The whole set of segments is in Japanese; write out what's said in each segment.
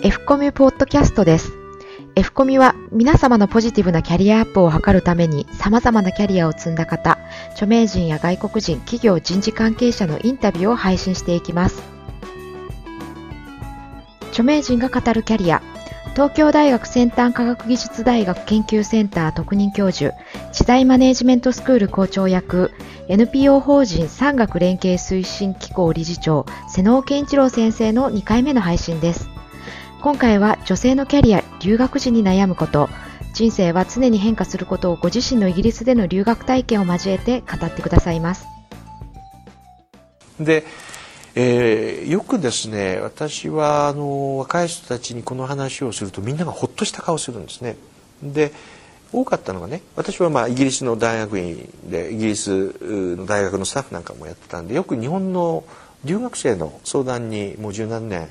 F コミュポッドキャストです。F コミは皆様のポジティブなキャリアアップを図るために様々なキャリアを積んだ方、著名人や外国人、企業人事関係者のインタビューを配信していきます。著名人が語るキャリア、東京大学先端科学技術大学研究センター特任教授、知大マネジメントスクール校長役、NPO 法人産学連携推進機構理事長、瀬能健一郎先生の2回目の配信です。今回は女性のキャリア、留学時に悩むこと、人生は常に変化することをご自身のイギリスでの留学体験を交えて語ってくださいます。で、えー、よくですね私はあの若い人たちにこの話をするとみんながほっとした顔するんですね。で多かったのがね私はまあイギリスの大学院でイギリスの大学のスタッフなんかもやってたんでよく日本の留学生の相談にもう十何年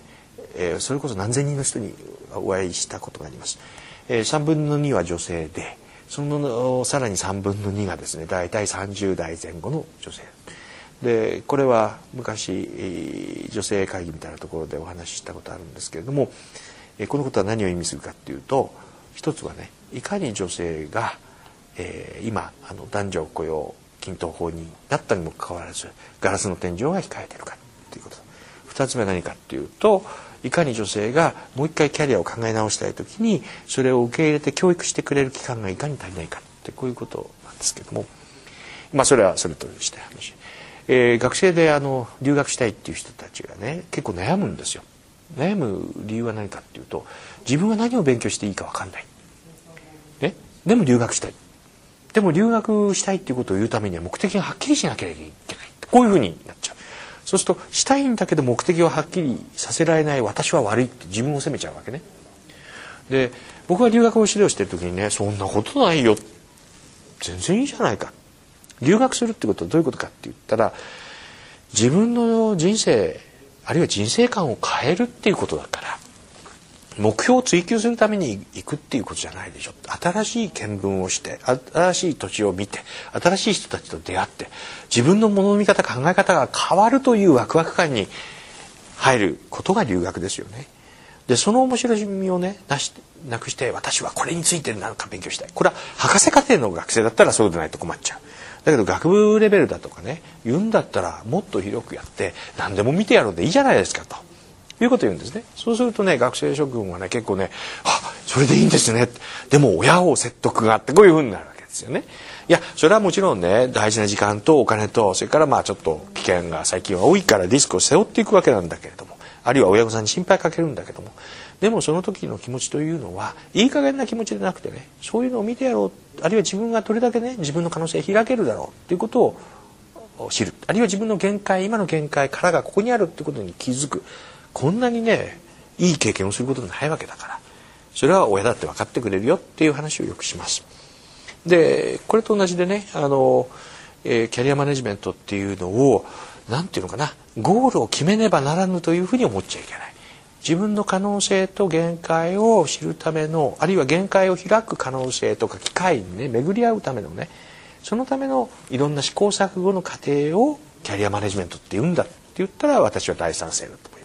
えー、それこそ何千人の人にお会いしたことがあります。えー、3分の2は女性でそのさらに3分の2がですね大体30代前後の女性でこれは昔女性会議みたいなところでお話ししたことあるんですけれどもこのことは何を意味するかっていうと一つはねいかに女性が、えー、今あの男女雇用均等法になったにもかかわらずガラスの天井が控えてるか2つ目は何かっていうといかに女性がもう一回キャリアを考え直したい時にそれを受け入れて教育してくれる期間がいかに足りないかってこういうことなんですけども。まあそれはそれとして話、えー、学生であの留学したいっていう人たちがね結構悩むんですよ。悩む理由は何かっていうと自分は何を勉強していいか分かんない、ね、でも留学したい。でも留学したいっていうことを言うためには目的がはっきりしなければいけない。こういうふうになっちゃう。そうするとしたいんだけど目的をはっきりさせられない私は悪いって自分を責めちゃうわけね。で僕が留学を指導してる時にねそんなことないよ。全然いいじゃないか。留学するってことはどういうことかって言ったら自分の人生あるいは人生観を変えるっていうことだから。目標を追求するために行くっていうことじゃないでしょ。新しい見聞をして新しい土地を見て新しい人たちと出会って自分のものの見方考え方が変わるというワクワク感に入ることが留学ですよね。でその面白みをねなしなくして私はこれについて何か勉強したい。これは博士課程の学生だったらそうでないと困っちゃう。だけど学部レベルだとかね言うんだったらもっと広くやって何でも見てやろうでいいじゃないですかと。いうことを言うんですね。そうするとね学生諸君はね結構ね「あそれでいいんですね」でも親を説得があってこういうふうになるわけですよね。いやそれはもちろんね大事な時間とお金とそれからまあちょっと危険が最近は多いからリスクを背負っていくわけなんだけれどもあるいは親御さんに心配かけるんだけども。でもその時の気持ちというのはいい加減な気持ちでなくてねそういうのを見てやろう。あるいは自分がどれだけね自分の可能性を開けるだろう。っていうことを知る。あるいは自分の限界今の限界からがここにあるってことに気づく。こんなにねいい経験をすることないわけだからそれは親だって分かってくれるよっていう話をよくします。でこれと同じでねあの、えー、キャリアマネジメントっていうのを何て言うのかなゴールを決めねばならぬというふうに思っちゃいけない。自分の可能性と限界を知るためのあるいは限界を開く可能性とか機会にね巡り合うためのねそのためのいろんな試行錯誤の過程をキャリアマネジメントって言うんだって言ったら私は大賛成だと。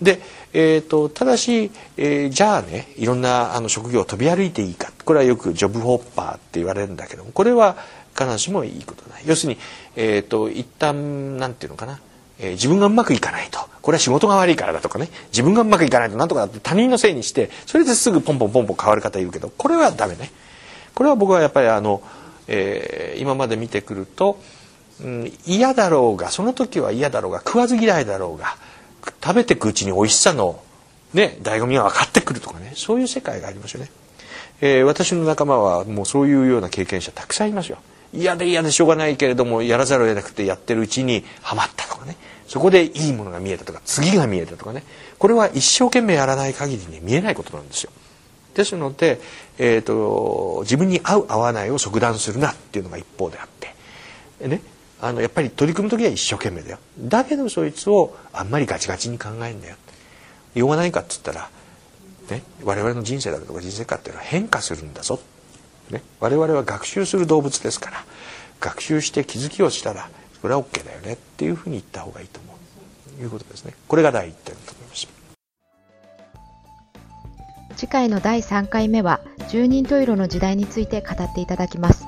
で、えーと、ただし、えー、じゃあねいろんなあの職業を飛び歩いていいか。これはよくジョブホッパーって言われるんだけどもこれは必ずしもいいことない。要するに、えーと、一旦なんていうのかな、えー、自分がうまくいかないと。これは仕事が悪いからだとかね。自分がうまくいかないとなんとかだって他人のせいにしてそれですぐポンポンポンポン変わる方いるけどこれはダメね。これは僕はやっぱりあの、えー、今まで見てくると、うん、嫌だろうがその時は嫌だろうが食わず嫌いだろうが食べていくうちに美味しさのね醍醐味が分かってくるとかねそういう世界がありますよね。えー、私の仲間はもうそういうような経験者たくさんいますよ。嫌で嫌でしょうがないけれどもやらざるを得なくてやってるうちにはまったとかねそこでいいものが見えたとか次が見えたとかねこれは一生懸命やらない限りに見えないことなんですよ。ですので、えーと、自分に合う合わないを即断するなっていうのが一方であってねあのやっぱり取り組む時は一生懸命だよ。だけどそいつをあんまりガチガチに考えんだよ。用がないかっつったら、ね、我々の人生だとか人生観っていうのは変化するんだぞ、ね、我々は学習する動物ですから学習して気づきをしたらそれは OK だよね。っていうふうに言った方がいいと思う。いうことですね。これが第一点だと思います。次回の第3回目は10人十色の時代について語っていただきます。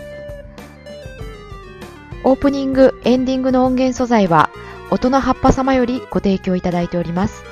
オープニング、エンディングの音源素材は音の葉っぱ様よりご提供いただいております。